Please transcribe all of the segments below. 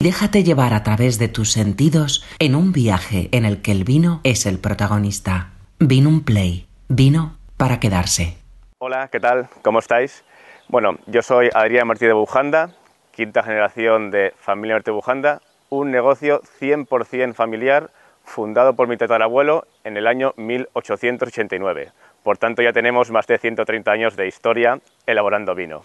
Déjate llevar a través de tus sentidos en un viaje en el que el vino es el protagonista. Vino un Play. Vino para quedarse. Hola, ¿qué tal? ¿Cómo estáis? Bueno, yo soy Adrián Martí de Bujanda, quinta generación de Familia Martí de Bujanda, un negocio 100% familiar fundado por mi tatarabuelo en el año 1889. Por tanto, ya tenemos más de 130 años de historia elaborando vino.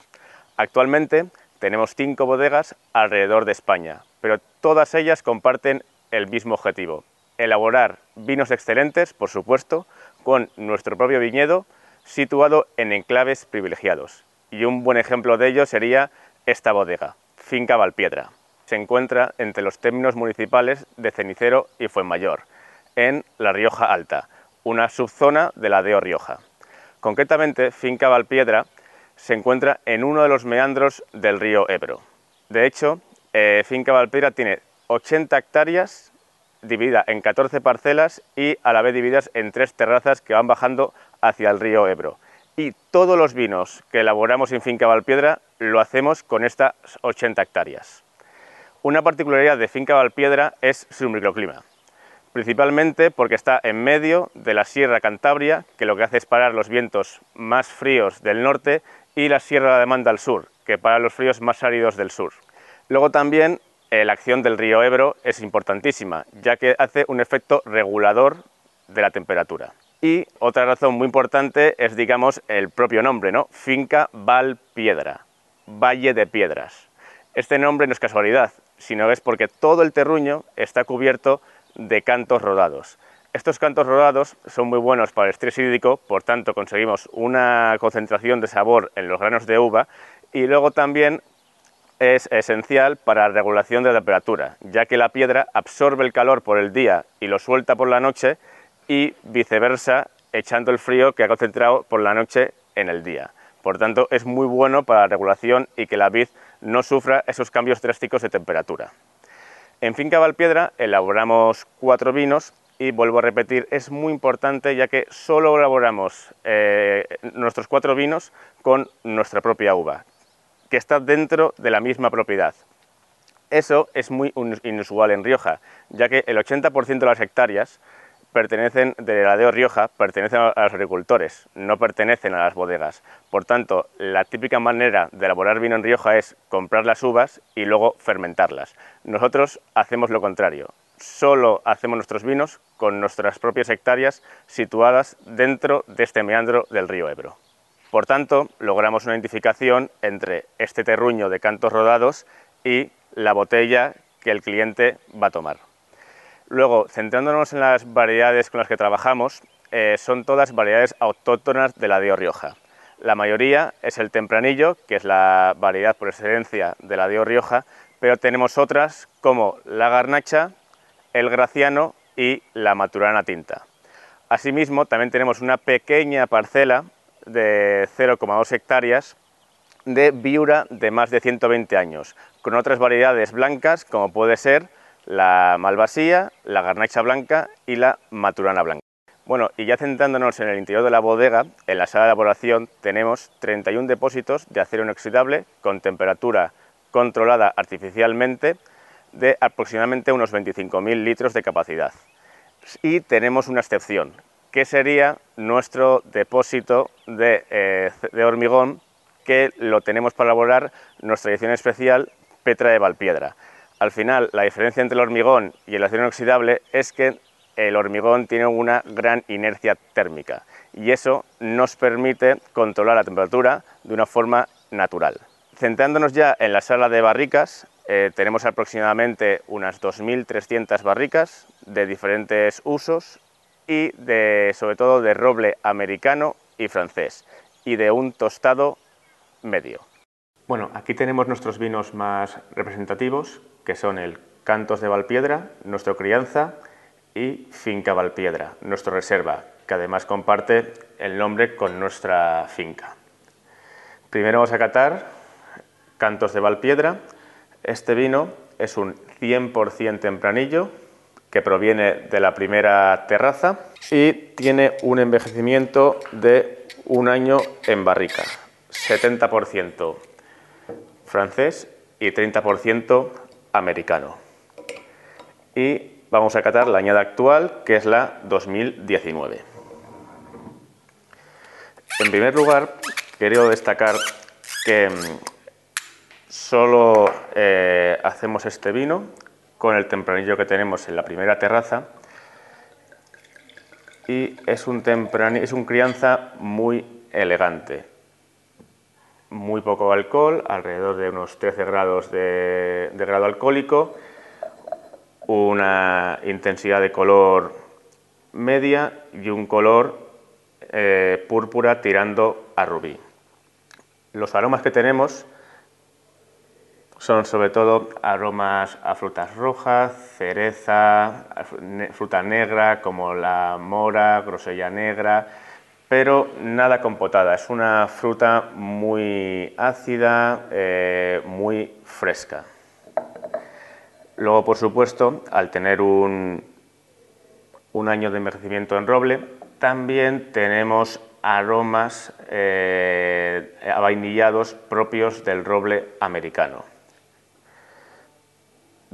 Actualmente tenemos cinco bodegas alrededor de España, pero todas ellas comparten el mismo objetivo, elaborar vinos excelentes, por supuesto, con nuestro propio viñedo situado en enclaves privilegiados. Y un buen ejemplo de ello sería esta bodega, Finca Valpiedra. Se encuentra entre los términos municipales de Cenicero y Fuenmayor, en La Rioja Alta, una subzona de la Deo Rioja. Concretamente, Finca Valpiedra se encuentra en uno de los meandros del río Ebro. De hecho, eh, Finca Valpiedra tiene 80 hectáreas dividida en 14 parcelas y a la vez divididas en tres terrazas que van bajando hacia el río Ebro. Y todos los vinos que elaboramos en Finca Valpiedra lo hacemos con estas 80 hectáreas. Una particularidad de Finca Valpiedra es su microclima, principalmente porque está en medio de la Sierra Cantabria, que lo que hace es parar los vientos más fríos del norte, y la Sierra de Manda al sur, que para los fríos más áridos del sur. Luego también eh, la acción del río Ebro es importantísima, ya que hace un efecto regulador de la temperatura. Y otra razón muy importante es, digamos, el propio nombre, ¿no? Finca Valpiedra, Valle de Piedras. Este nombre no es casualidad, sino es porque todo el terruño está cubierto de cantos rodados. Estos cantos rodados son muy buenos para el estrés hídrico, por tanto conseguimos una concentración de sabor en los granos de uva y luego también es esencial para la regulación de la temperatura, ya que la piedra absorbe el calor por el día y lo suelta por la noche y viceversa, echando el frío que ha concentrado por la noche en el día. Por tanto, es muy bueno para la regulación y que la vid no sufra esos cambios drásticos de temperatura. En Finca Valpiedra elaboramos cuatro vinos y vuelvo a repetir, es muy importante ya que solo elaboramos eh, nuestros cuatro vinos con nuestra propia uva, que está dentro de la misma propiedad. Eso es muy inusual en Rioja, ya que el 80% de las hectáreas pertenecen de la de Rioja, pertenecen a los agricultores, no pertenecen a las bodegas. Por tanto, la típica manera de elaborar vino en Rioja es comprar las uvas y luego fermentarlas. Nosotros hacemos lo contrario. Solo hacemos nuestros vinos con nuestras propias hectáreas situadas dentro de este meandro del río Ebro. Por tanto, logramos una identificación entre este terruño de cantos rodados y la botella que el cliente va a tomar. Luego, centrándonos en las variedades con las que trabajamos, eh, son todas variedades autóctonas de la de Rioja. La mayoría es el tempranillo, que es la variedad por excelencia de la de Rioja, pero tenemos otras como la garnacha, el graciano y la maturana tinta. Asimismo, también tenemos una pequeña parcela de 0,2 hectáreas de viura de más de 120 años, con otras variedades blancas como puede ser la malvasía, la garnacha blanca y la maturana blanca. Bueno, y ya centrándonos en el interior de la bodega, en la sala de elaboración tenemos 31 depósitos de acero inoxidable con temperatura controlada artificialmente de aproximadamente unos 25.000 litros de capacidad. Y tenemos una excepción, que sería nuestro depósito eh, de, hormigón que lo tenemos para elaborar nuestra edición especial Petra de Valpiedra. Al final, la diferencia entre el hormigón y el acero inoxidable es que el hormigón tiene una gran inercia térmica y eso nos permite controlar la temperatura de una forma natural. Centrándonos ya en la sala de barricas, eh, tenemos aproximadamente unas 2.300 barricas de diferentes usos y de, sobre todo de roble americano y francés y de un tostado medio. Bueno, aquí tenemos nuestros vinos más representativos, que son el Cantos de Valpiedra, nuestro crianza, y Finca Valpiedra, nuestra reserva, que además comparte el nombre con nuestra finca. Primero vamos a catar Cantos de Valpiedra. Este vino es un 100% tempranillo, que proviene de la primera terraza y tiene un envejecimiento de un año en barrica, 70% francés y 30% americano. Y vamos a catar la añada actual, que es la 2019. En primer lugar, quiero destacar que mm, solo eh, hacemos este vino con el tempranillo que tenemos en la primera terraza y es un, es un crianza muy elegante. Muy poco alcohol, alrededor de unos 13 grados de, grado alcohólico, una intensidad de color media y un color eh, púrpura tirando a rubí. Los aromas que tenemos son sobre todo aromas a frutas rojas, cereza, fruta negra como la mora, grosella negra, pero nada compotada. Es una fruta muy ácida, eh, muy fresca. Luego, por supuesto, al tener un, un año de envejecimiento en roble, también tenemos aromas eh, avainillados propios del roble americano.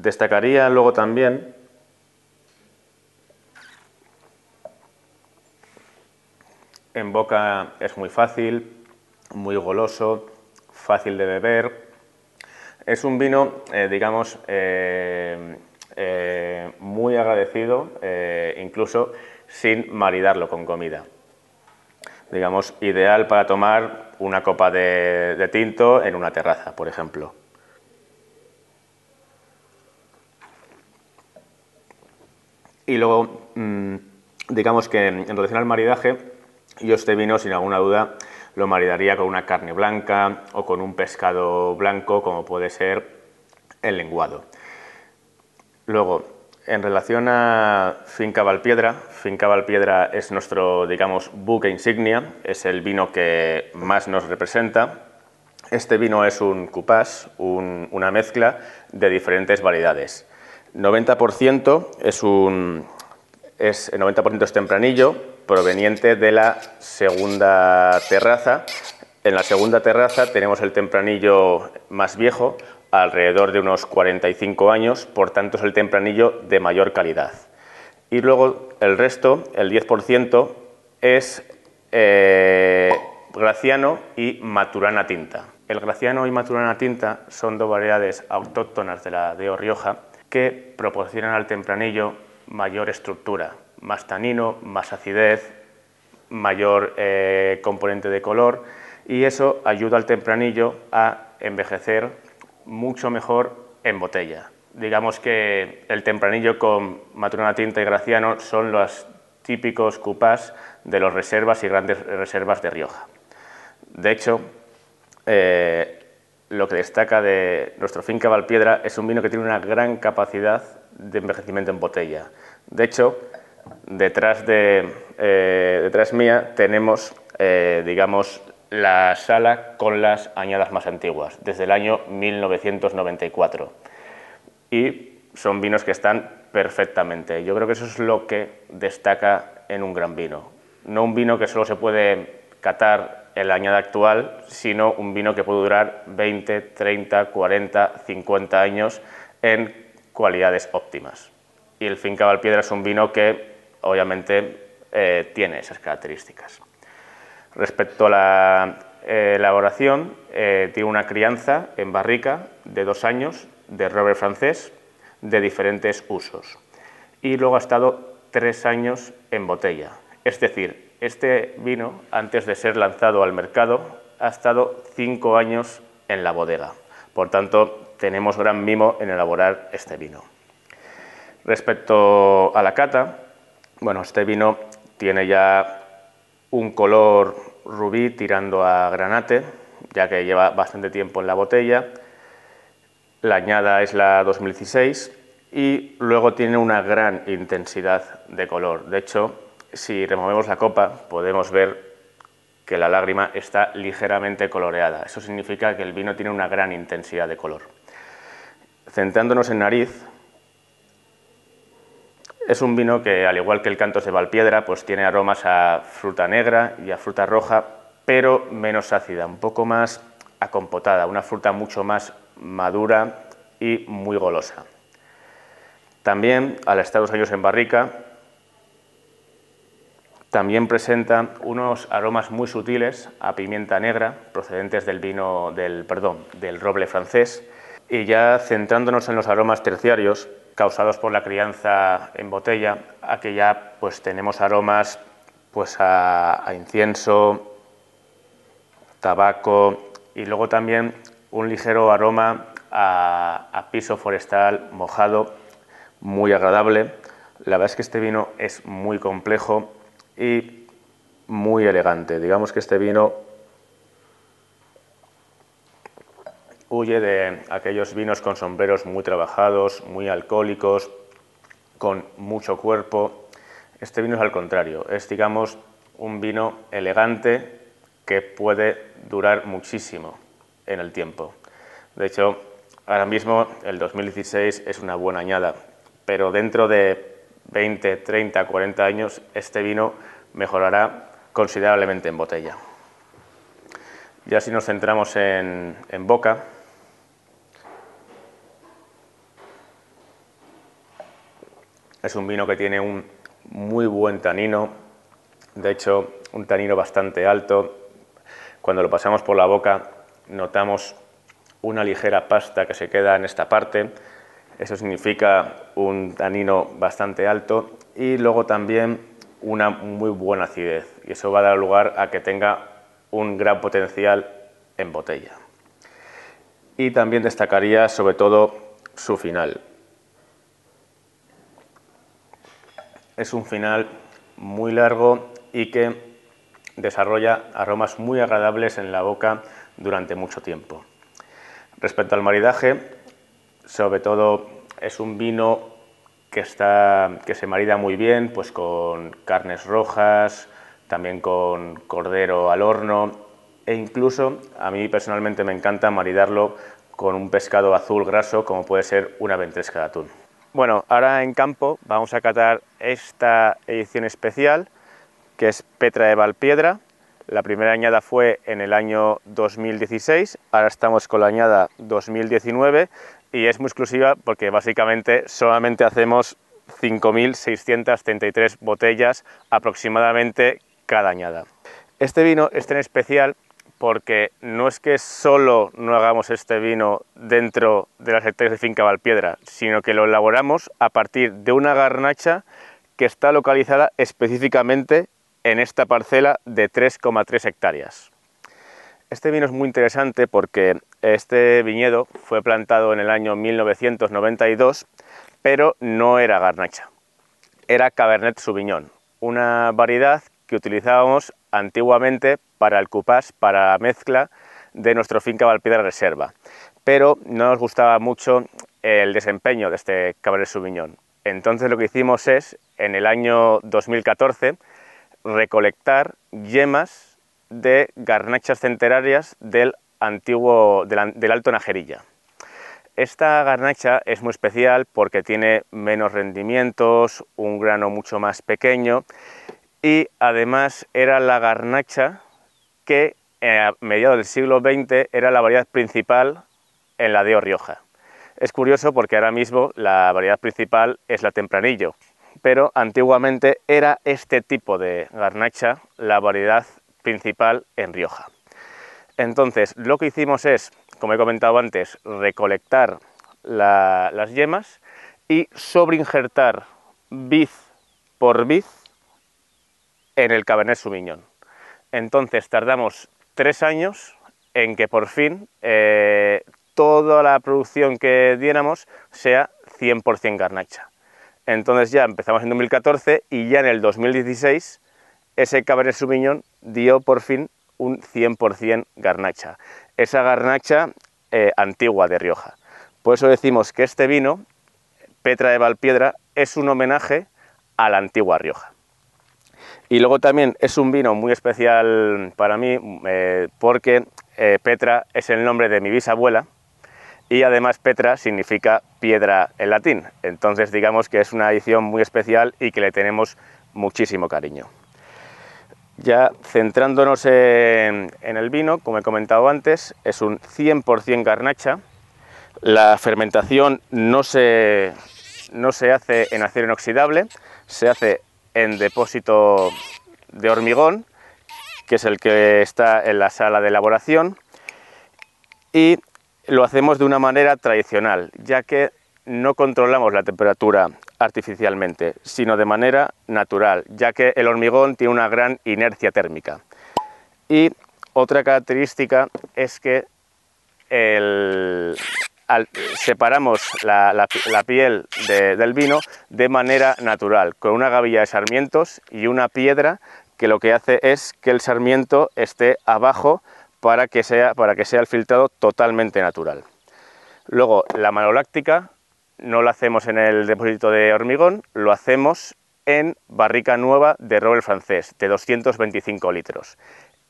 Destacaría luego también en boca es muy fácil, muy goloso, fácil de beber. Es un vino, eh, digamos, eh, eh, muy agradecido, incluso sin maridarlo con comida. Digamos, ideal para tomar una copa de tinto en una terraza, por ejemplo. Y luego, mm, digamos que en relación al maridaje, yo este vino, sin alguna duda, lo maridaría con una carne blanca o con un pescado blanco, como puede ser el lenguado. Luego, en relación a Finca Valpiedra, Finca Valpiedra es nuestro, digamos, buque insignia, es el vino que más nos representa. Este vino es un cupás, una mezcla de diferentes variedades. 90% es un es, el 90% es tempranillo, proveniente de la segunda terraza. En la segunda terraza tenemos el tempranillo más viejo, alrededor de unos 45 años, por tanto es el tempranillo de mayor calidad. Y luego el resto, el 10%, es eh, Graciano y Maturana Tinta. El Graciano y Maturana Tinta son dos variedades autóctonas de la de Rioja que proporcionan al tempranillo mayor estructura, más tanino, más acidez, mayor eh, componente de color y eso ayuda al tempranillo a envejecer mucho mejor en botella. Digamos que el tempranillo con maturana tinta y graciano son los típicos cupás de las reservas y grandes reservas de Rioja. De hecho, eh, lo que destaca de nuestro finca Valpiedra es un vino que tiene una gran capacidad de envejecimiento en botella. De hecho, detrás, de, eh, detrás mía tenemos, eh, digamos, la sala con las añadas más antiguas, desde el año 1994. Y son vinos que están perfectamente. Yo creo que eso es lo que destaca en un gran vino. No un vino que solo se puede catar en la añada actual, sino un vino que puede durar 20, 30, 40, 50 años en cualidades óptimas. Y el Finca Valpiedra es un vino que obviamente eh, tiene esas características. Respecto a la eh, elaboración, eh, tiene una crianza en barrica de dos años de roble francés de diferentes usos. Y luego ha estado tres años en botella, es decir, este vino, antes de ser lanzado al mercado, ha estado cinco años en la bodega. Por tanto, tenemos gran mimo en elaborar este vino. Respecto a la cata, bueno, este vino tiene ya un color rubí tirando a granate, ya que lleva bastante tiempo en la botella. La añada es la 2016 y luego tiene una gran intensidad de color. De hecho, si removemos la copa podemos ver que la lágrima está ligeramente coloreada. Eso significa que el vino tiene una gran intensidad de color. Centrándonos en nariz, es un vino que, al igual que el Cantos de Valpiedra, pues tiene aromas a fruta negra y a fruta roja, pero menos ácida, un poco más acompotada, una fruta mucho más madura y muy golosa. También, al estar dos años en barrica, también presenta unos aromas muy sutiles a pimienta negra procedentes del vino del perdón, del roble francés y ya centrándonos en los aromas terciarios causados por la crianza en botella, aquí ya pues tenemos aromas pues a, incienso, tabaco y luego también un ligero aroma a piso forestal mojado muy agradable. La verdad es que este vino es muy complejo y muy elegante. Digamos que este vino huye de aquellos vinos con sombreros muy trabajados, muy alcohólicos, con mucho cuerpo. Este vino es al contrario, es digamos un vino elegante que puede durar muchísimo en el tiempo. De hecho, ahora mismo el 2016 es una buena añada, pero dentro de 20, 30, 40 años este vino mejorará considerablemente en botella. Ya si nos centramos en, boca, es un vino que tiene un muy buen tanino, de hecho un tanino bastante alto. Cuando lo pasamos por la boca notamos una ligera pasta que se queda en esta parte, eso significa un tanino bastante alto y luego también una muy buena acidez y eso va a dar lugar a que tenga un gran potencial en botella. Y también destacaría sobre todo su final. Es un final muy largo y que desarrolla aromas muy agradables en la boca durante mucho tiempo. Respecto al maridaje, sobre todo es un vino que, está, que se marida muy bien pues con carnes rojas, también con cordero al horno e incluso a mí personalmente me encanta maridarlo con un pescado azul graso como puede ser una ventresca de atún. Bueno, ahora en campo vamos a catar esta edición especial que es Petra de Valpiedra. La primera añada fue en el año 2016, ahora estamos con la añada 2019 y es muy exclusiva porque básicamente solamente hacemos 5.633 botellas aproximadamente cada añada. Este vino es tan especial porque no es que solo no hagamos este vino dentro de las hectáreas de finca Valpiedra, sino que lo elaboramos a partir de una garnacha que está localizada específicamente en esta parcela de 3,3 hectáreas. Este vino es muy interesante porque este viñedo fue plantado en el año 1992, pero no era garnacha, era Cabernet Sauvignon, una variedad que utilizábamos antiguamente para el cupás, para la mezcla de nuestro finca Valpiedra Reserva, pero no nos gustaba mucho el desempeño de este Cabernet Sauvignon. Entonces lo que hicimos es, en el año 2014, recolectar yemas de garnachas centenarias del antiguo, del, Alto Najerilla. Esta garnacha es muy especial porque tiene menos rendimientos, un grano mucho más pequeño y además era la garnacha que eh, a mediados del siglo XX era la variedad principal en la de Rioja. Es curioso porque ahora mismo la variedad principal es la Tempranillo, pero antiguamente era este tipo de garnacha la variedad principal en Rioja. Entonces, lo que hicimos es, como he comentado antes, recolectar las yemas y sobreinjertar biz por biz en el Cabernet Sauvignon. Entonces tardamos tres años en que por fin eh, toda la producción que diéramos sea 100% garnacha. Entonces ya empezamos en 2014 y ya en el 2016 ese Cabernet Sauvignon dio por fin un 100% garnacha, esa garnacha eh, antigua de Rioja. Por eso decimos que este vino, Petra de Valpiedra, es un homenaje a la antigua Rioja. Y luego también es un vino muy especial para mí eh, porque eh, Petra es el nombre de mi bisabuela y además Petra significa piedra en latín. Entonces digamos que es una edición muy especial y que le tenemos muchísimo cariño. Ya centrándonos en, el vino, como he comentado antes, es un 100% garnacha. La fermentación no se, no se hace en acero inoxidable, se hace en depósito de hormigón, que es el que está en la sala de elaboración, y lo hacemos de una manera tradicional, ya que no controlamos la temperatura artificialmente, sino de manera natural, ya que el hormigón tiene una gran inercia térmica. Y otra característica es que separamos la, piel del vino de manera natural, con una gavilla de sarmientos y una piedra que lo que hace es que el sarmiento esté abajo para que sea, para que sea el filtrado totalmente natural. Luego, la manoláctica no lo hacemos en el depósito de hormigón, lo hacemos en barrica nueva de roble francés de 225 litros.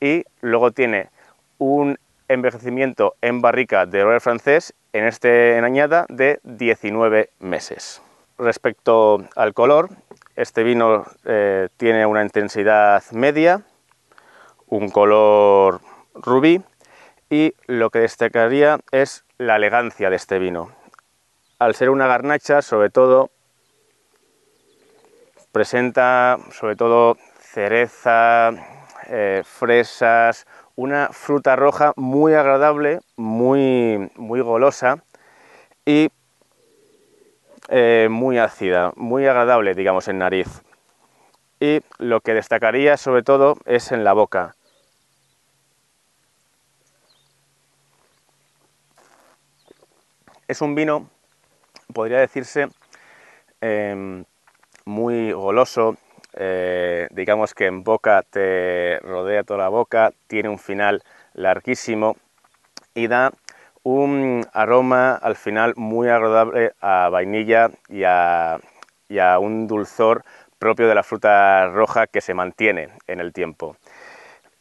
Y luego tiene un envejecimiento en barrica de roble francés en este en añada de 19 meses. Respecto al color, este vino eh, tiene una intensidad media, un color rubí y lo que destacaría es la elegancia de este vino al ser una garnacha, sobre todo, presenta sobre todo cereza, eh, fresas, una fruta roja muy agradable, muy, muy golosa y eh, muy ácida, muy agradable, digamos, en nariz. Y lo que destacaría sobre todo es en la boca. Es un vino podría decirse em, muy goloso, eh, digamos que en boca te rodea toda la boca, tiene un final larguísimo y da un aroma al final muy agradable a vainilla y a, un dulzor propio de la fruta roja que se mantiene en el tiempo.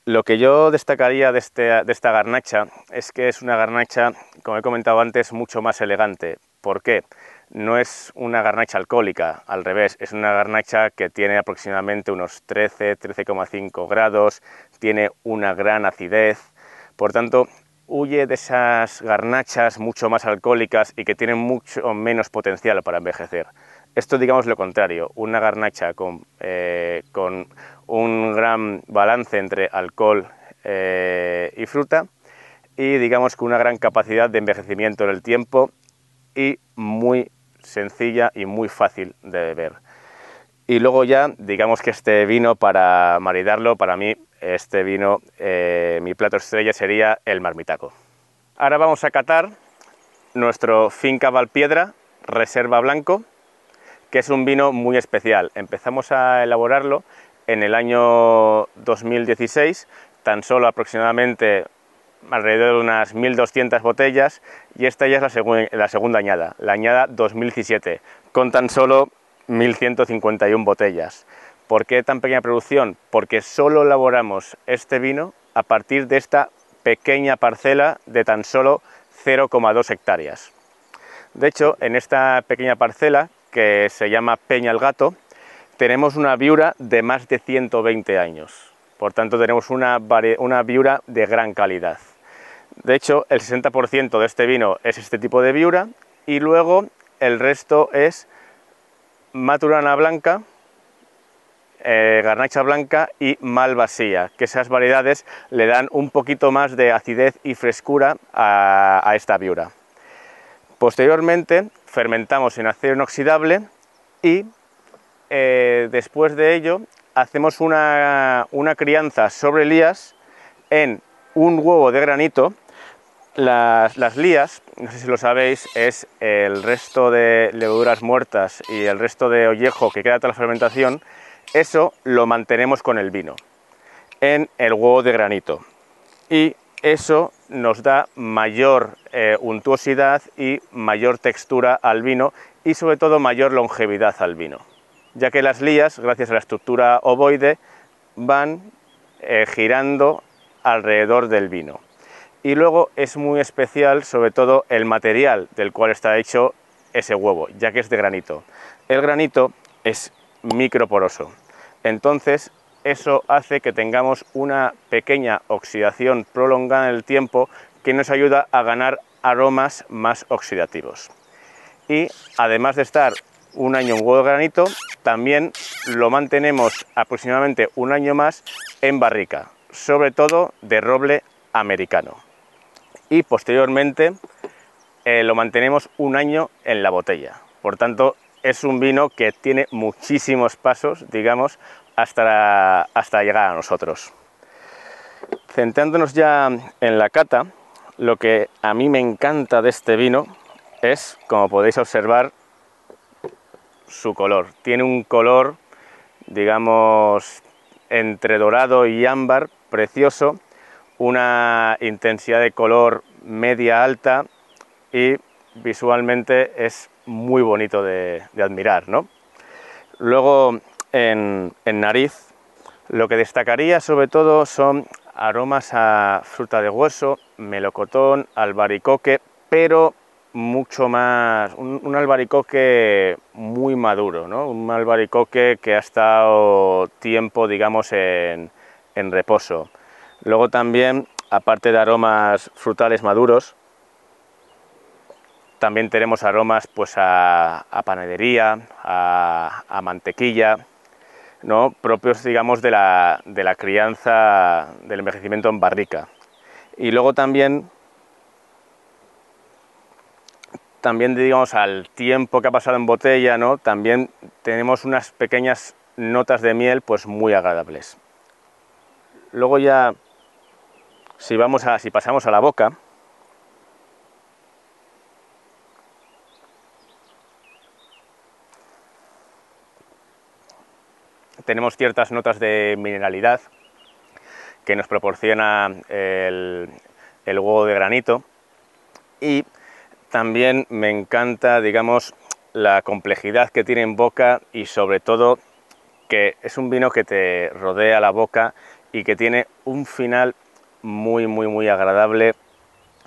Lo que yo destacaría de, este, de, esta garnacha es que es una garnacha, como he comentado antes, mucho más elegante. ¿Por qué? No es una garnacha alcohólica, al revés, es una garnacha que tiene aproximadamente unos 13, 13,5 grados, tiene una gran acidez, por tanto, huye de esas garnachas mucho más alcohólicas y que tienen mucho menos potencial para envejecer. Esto digamos lo contrario, una garnacha con, eh, un gran balance entre alcohol eh, y fruta y digamos con una gran capacidad de envejecimiento en el tiempo y muy sencilla y muy fácil de beber. Y luego ya, digamos que este vino, para maridarlo, para mí, este vino, eh, mi plato estrella sería el marmitaco. Ahora vamos a catar nuestro Finca Valpiedra Reserva Blanco, que es un vino muy especial. Empezamos a elaborarlo en el año 2016, tan solo aproximadamente alrededor de unas 1.200 botellas y esta ya es la, segunda añada, la añada 2017, con tan solo 1.151 botellas. ¿Por qué tan pequeña producción? Porque solo elaboramos este vino a partir de esta pequeña parcela de tan solo 0,2 hectáreas. De hecho, en esta pequeña parcela, que se llama Peña el Gato, tenemos una viura de más de 120 años. Por tanto, tenemos una, una viura de gran calidad. De hecho, el 60% de este vino es este tipo de viura y luego el resto es maturana blanca, eh, garnacha blanca y malvasía, que esas variedades le dan un poquito más de acidez y frescura a, esta viura. Posteriormente fermentamos en acero inoxidable y eh, después de ello hacemos una, una crianza sobre lías en un huevo de granito las, lías, no sé si lo sabéis, es el resto de levaduras muertas y el resto de ollejo que queda tras la fermentación, eso lo mantenemos con el vino, en el huevo de granito. Y eso nos da mayor eh, untuosidad y mayor textura al vino y sobre todo mayor longevidad al vino, ya que las lías, gracias a la estructura ovoide, van eh, girando alrededor del vino. Y luego es muy especial sobre todo el material del cual está hecho ese huevo, ya que es de granito. El granito es microporoso, entonces eso hace que tengamos una pequeña oxidación prolongada en el tiempo que nos ayuda a ganar aromas más oxidativos. Y además de estar un año en huevo de granito, también lo mantenemos aproximadamente un año más en barrica, sobre todo de roble americano. Y posteriormente eh, lo mantenemos un año en la botella. Por tanto, es un vino que tiene muchísimos pasos, digamos, hasta, hasta llegar a nosotros. Centrándonos ya en la cata, lo que a mí me encanta de este vino es, como podéis observar, su color. Tiene un color, digamos, entre dorado y ámbar, precioso, una intensidad de color media alta y visualmente es muy bonito de, admirar. ¿no? Luego en, nariz lo que destacaría sobre todo son aromas a fruta de hueso, melocotón, albaricoque, pero mucho más, un, albaricoque muy maduro, ¿no? un albaricoque que ha estado tiempo, digamos, en, en reposo. Luego también, aparte de aromas frutales maduros, también tenemos aromas pues, a, panadería, a, mantequilla, ¿no? propios digamos, de la, de la crianza, del envejecimiento en barrica. Y luego también, también digamos, al tiempo que ha pasado en botella, ¿no? también tenemos unas pequeñas notas de miel pues, muy agradables. Luego ya, si, vamos a, si pasamos a la boca, tenemos ciertas notas de mineralidad que nos proporciona el, huevo de granito. Y también me encanta, digamos, la complejidad que tiene en boca y sobre todo que es un vino que te rodea la boca y que tiene un final muy, muy, muy agradable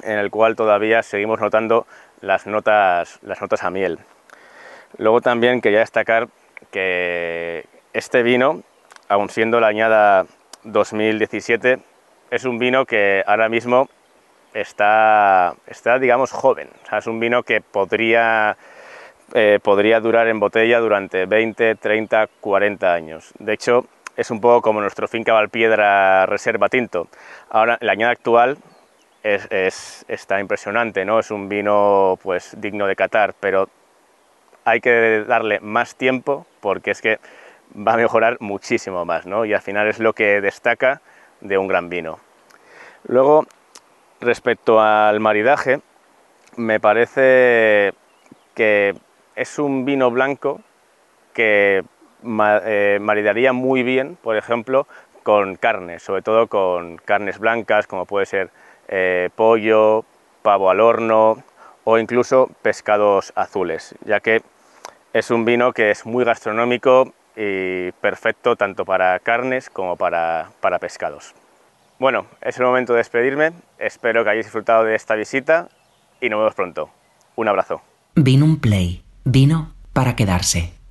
en el cual todavía seguimos notando las notas, las notas a miel. Luego también quería destacar que este vino, aun siendo la añada 2017, es un vino que ahora mismo está, está digamos, joven. es un vino que podría, eh, podría durar en botella durante 20, 30, 40 años. De hecho, es un poco como nuestro finca Valpiedra Reserva Tinto. Ahora, la añada actual es, está impresionante, ¿no? Es un vino pues digno de catar, pero hay que darle más tiempo porque es que va a mejorar muchísimo más, ¿no? Y al final es lo que destaca de un gran vino. Luego, respecto al maridaje, me parece que es un vino blanco que eh, maridaría muy bien, por ejemplo, con carnes, sobre todo con carnes blancas, como puede ser eh, pollo, pavo al horno o incluso pescados azules, ya que es un vino que es muy gastronómico y perfecto tanto para carnes como para, para pescados. Bueno, es el momento de despedirme, espero que hayáis disfrutado de esta visita y nos vemos pronto. Un abrazo. Vino un play, vino para quedarse.